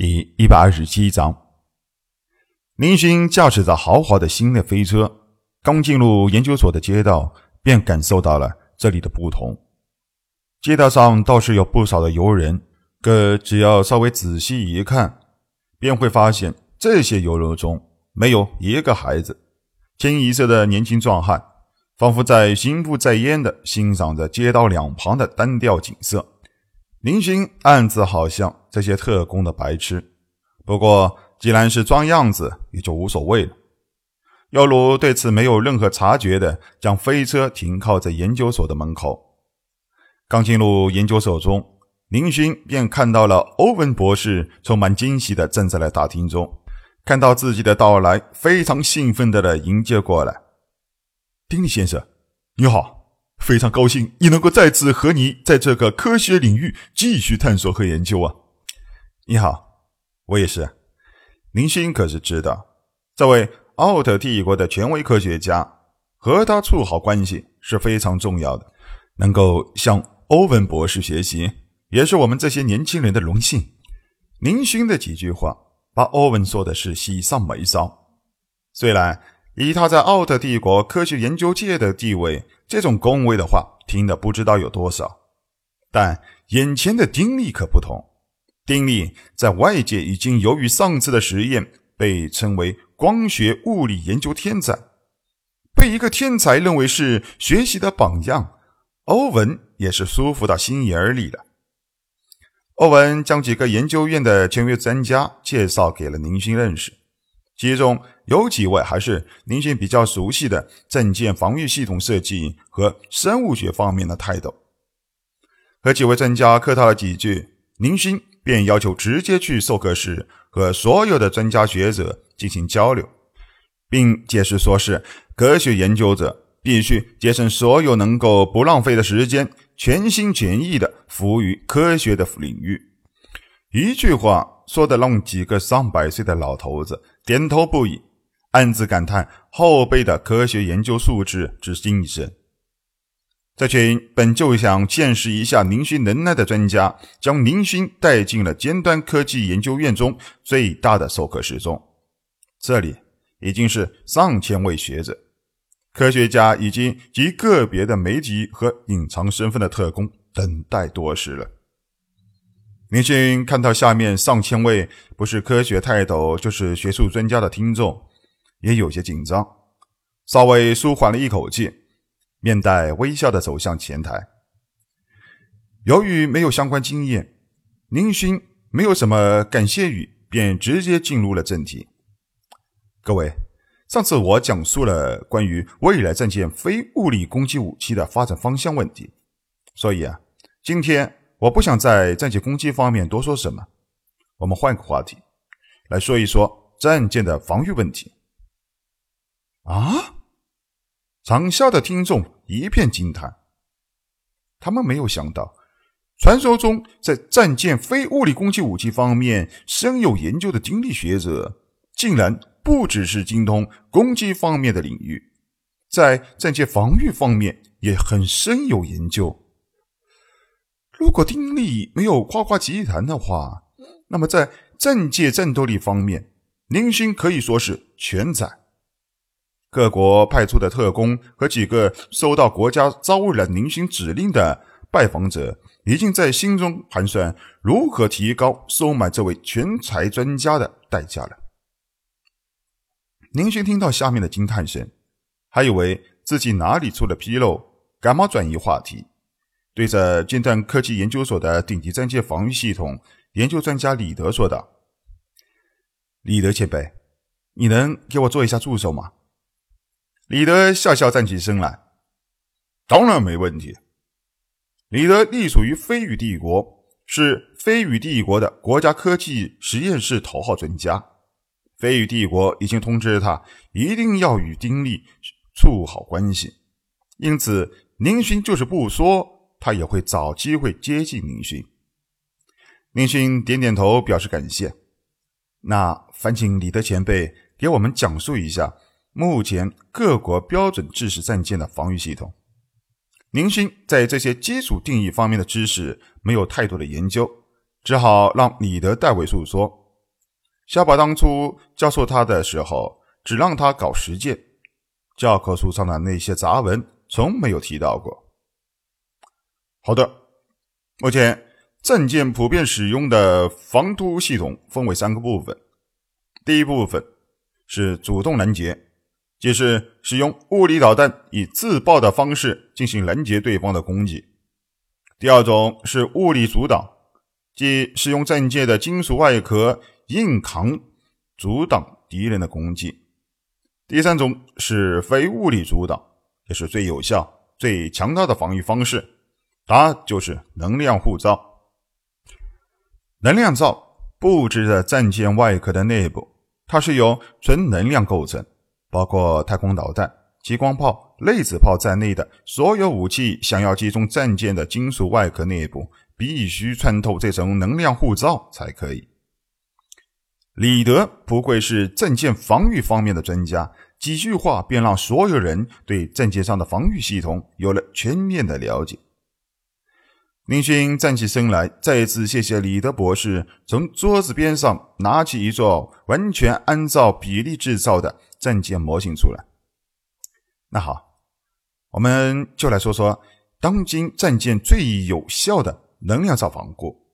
第一百二十七章，林勋驾驶着豪华的新的飞车，刚进入研究所的街道，便感受到了这里的不同。街道上倒是有不少的游人，可只要稍微仔细一看，便会发现这些游人中没有一个孩子，清一色的年轻壮汉，仿佛在心不在焉的欣赏着街道两旁的单调景色。林勋暗自好像这些特工的白痴，不过既然是装样子，也就无所谓了。尤鲁对此没有任何察觉的将飞车停靠在研究所的门口。刚进入研究所中，林勋便看到了欧文博士充满惊喜的站在了大厅中，看到自己的到来，非常兴奋的迎接过来。丁力先生，你好。非常高兴，你能够再次和你在这个科学领域继续探索和研究啊！你好，我也是。林星可是知道，这位奥特帝国的权威科学家和他处好关系是非常重要的。能够向欧文博士学习，也是我们这些年轻人的荣幸。林勋的几句话把欧文说的是喜上眉梢。虽然以他在奥特帝国科学研究界的地位，这种恭维的话听的不知道有多少，但眼前的丁力可不同。丁力在外界已经由于上次的实验被称为光学物理研究天才，被一个天才认为是学习的榜样。欧文也是舒服到心眼里了。欧文将几个研究院的签约专家介绍给了宁勋认识。其中有几位还是林勋比较熟悉的证件防御系统设计和生物学方面的泰斗，和几位专家客套了几句，林勋便要求直接去授课室和所有的专家学者进行交流，并解释说是科学研究者必须节省所有能够不浪费的时间，全心全意的服务于科学的领域。一句话。说的让几个上百岁的老头子点头不已，暗自感叹后辈的科学研究素质之精深。这群本就想见识一下林勋能耐的专家，将林勋带进了尖端科技研究院中最大的授课室中。这里已经是上千位学者、科学家以及极个别的媒体和隐藏身份的特工等待多时了。明勋看到下面上千位不是科学泰斗就是学术专家的听众，也有些紧张，稍微舒缓了一口气，面带微笑的走向前台。由于没有相关经验，宁勋没有什么感谢语，便直接进入了正题。各位，上次我讲述了关于未来战舰非物理攻击武器的发展方向问题，所以啊，今天。我不想在战舰攻击方面多说什么，我们换个话题，来说一说战舰的防御问题。啊！场下的听众一片惊叹，他们没有想到，传说中在战舰非物理攻击武器方面深有研究的经历学者，竟然不只是精通攻击方面的领域，在战舰防御方面也很深有研究。如果丁力没有夸夸其谈的话，那么在政界战斗力方面，林勋可以说是全才。各国派出的特工和几个收到国家招揽林勋指令的拜访者，已经在心中盘算如何提高收买这位全才专家的代价了。林勋听到下面的惊叹声，还以为自己哪里出了纰漏，赶忙转移话题。对着尖端科技研究所的顶级战舰防御系统研究专家李德说道：“李德前辈，你能给我做一下助手吗？”李德笑笑站起身来：“当然没问题。”李德隶属于飞羽帝国，是飞羽帝国的国家科技实验室头号专家。飞羽帝国已经通知他，一定要与丁力处好关系，因此宁勋就是不说。他也会找机会接近宁勋。宁勋点点头，表示感谢。那烦请李德前辈给我们讲述一下目前各国标准制式战舰的防御系统。宁勋在这些基础定义方面的知识没有太多的研究，只好让李德代为诉说。小宝当初教授他的时候，只让他搞实践，教科书上的那些杂文从没有提到过。好的，目前战舰普遍使用的防突系统分为三个部分。第一部分是主动拦截，即是使用物理导弹以自爆的方式进行拦截对方的攻击。第二种是物理阻挡，即使用战舰的金属外壳硬扛阻挡敌人的攻击。第三种是非物理阻挡，也是最有效、最强大的防御方式。它就是能量护罩。能量罩布置在战舰外壳的内部，它是由纯能量构成，包括太空导弹、激光炮、类子炮在内的所有武器，想要击中战舰的金属外壳内部，必须穿透这层能量护罩才可以。李德不愧是战舰防御方面的专家，几句话便让所有人对战舰上的防御系统有了全面的了解。林勋站起身来，再次谢谢李德博士，从桌子边上拿起一座完全按照比例制造的战舰模型出来。那好，我们就来说说当今战舰最有效的能量罩防护。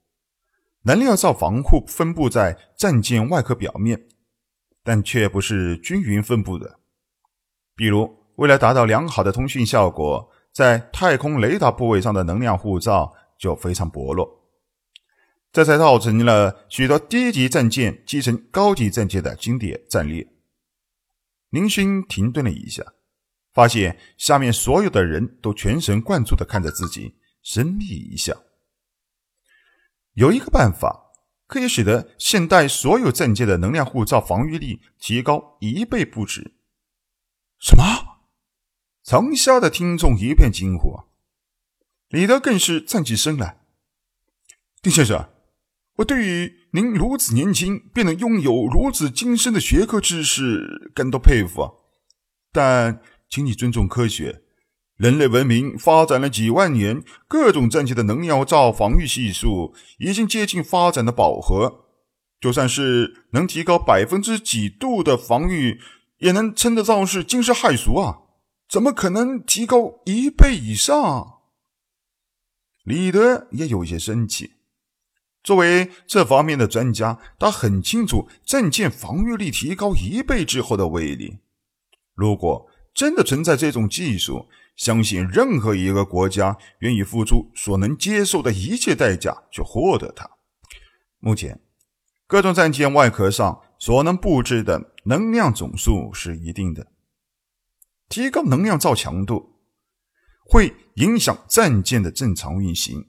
能量罩防护分布在战舰外壳表面，但却不是均匀分布的。比如，为了达到良好的通讯效果，在太空雷达部位上的能量护罩。就非常薄弱，这才造成了许多低级战舰击沉高级战舰的经典战略。林勋停顿了一下，发现下面所有的人都全神贯注的看着自己，神秘一笑。有一个办法可以使得现代所有战舰的能量护罩防御力提高一倍不止。什么？长沙的听众一片惊呼。李德更是站起身来，丁先生，我对于您如此年轻便能拥有如此精深的学科知识感到佩服。但请你尊重科学，人类文明发展了几万年，各种战舰的能量罩防御系数已经接近发展的饱和。就算是能提高百分之几度的防御，也能称得上是惊世骇俗啊！怎么可能提高一倍以上？李德也有些生气。作为这方面的专家，他很清楚战舰防御力提高一倍之后的威力。如果真的存在这种技术，相信任何一个国家愿意付出所能接受的一切代价去获得它。目前，各种战舰外壳上所能布置的能量总数是一定的，提高能量罩强度。会影响战舰的正常运行，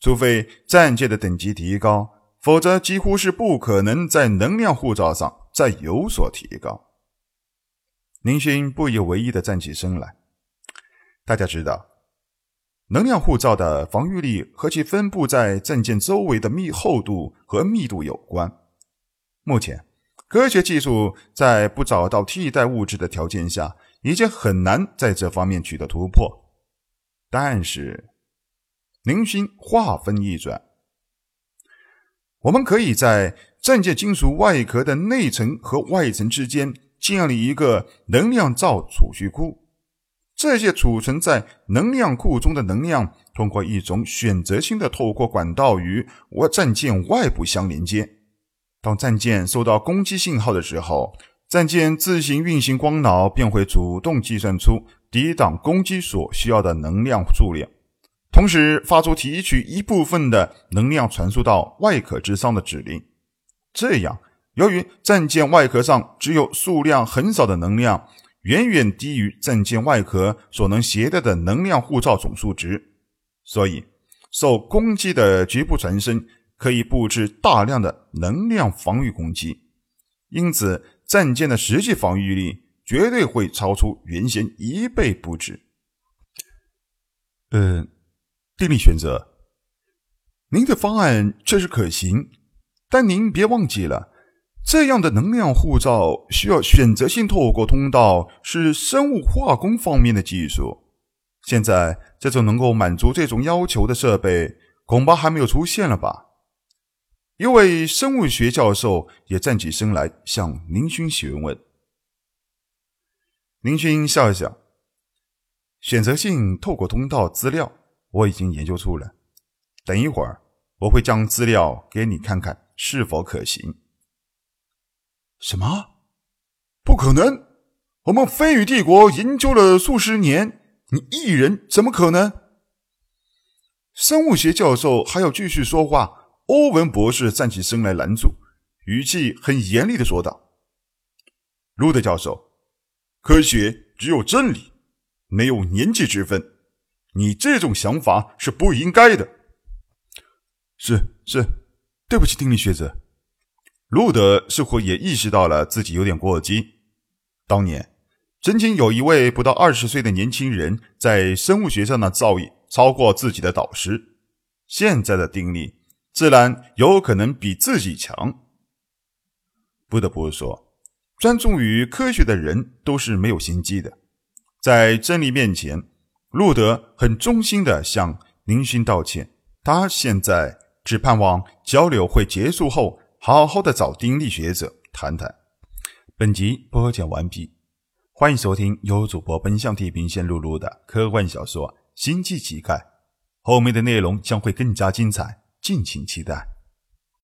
除非战舰的等级提高，否则几乎是不可能在能量护罩上再有所提高。林勋不以为意的站起身来。大家知道，能量护罩的防御力和其分布在战舰周围的密厚度和密度有关。目前，科学技术在不找到替代物质的条件下，已经很难在这方面取得突破。但是，林勋话锋一转，我们可以在战舰金属外壳的内层和外层之间建立一个能量罩储蓄库。这些储存在能量库中的能量，通过一种选择性的透过管道与我战舰外部相连接。当战舰收到攻击信号的时候，战舰自行运行光脑便会主动计算出。抵挡攻击所需要的能量数量，同时发出提取一部分的能量传输到外壳之上的指令。这样，由于战舰外壳上只有数量很少的能量，远远低于战舰外壳所能携带的能量护罩总数值，所以受攻击的局部船身可以布置大量的能量防御攻击。因此，战舰的实际防御力。绝对会超出原先一倍不止。嗯，定力选择，您的方案确实可行，但您别忘记了，这样的能量护罩需要选择性透过通道，是生物化工方面的技术。现在这种能够满足这种要求的设备，恐怕还没有出现了吧？一位生物学教授也站起身来向林勋询问。林勋笑一笑：“选择性透过通道资料我已经研究出了，等一会儿我会将资料给你看看是否可行。”什么？不可能！我们飞羽帝国研究了数十年，你一人怎么可能？生物学教授还要继续说话。欧文博士站起身来拦住，语气很严厉的说道：“路德教授，科学只有真理，没有年纪之分。你这种想法是不应该的。”“是是，对不起，丁力学者。”路德似乎也意识到了自己有点过激。当年曾经有一位不到二十岁的年轻人在生物学上的造诣超过自己的导师，现在的丁力。自然有可能比自己强。不得不说，专注于科学的人都是没有心机的。在真理面前，路德很衷心的向林勋道歉。他现在只盼望交流会结束后，好好的找丁力学者谈谈。本集播讲完毕，欢迎收听由主播奔向地平线录入的科幻小说《星际乞丐》，后面的内容将会更加精彩。敬请期待。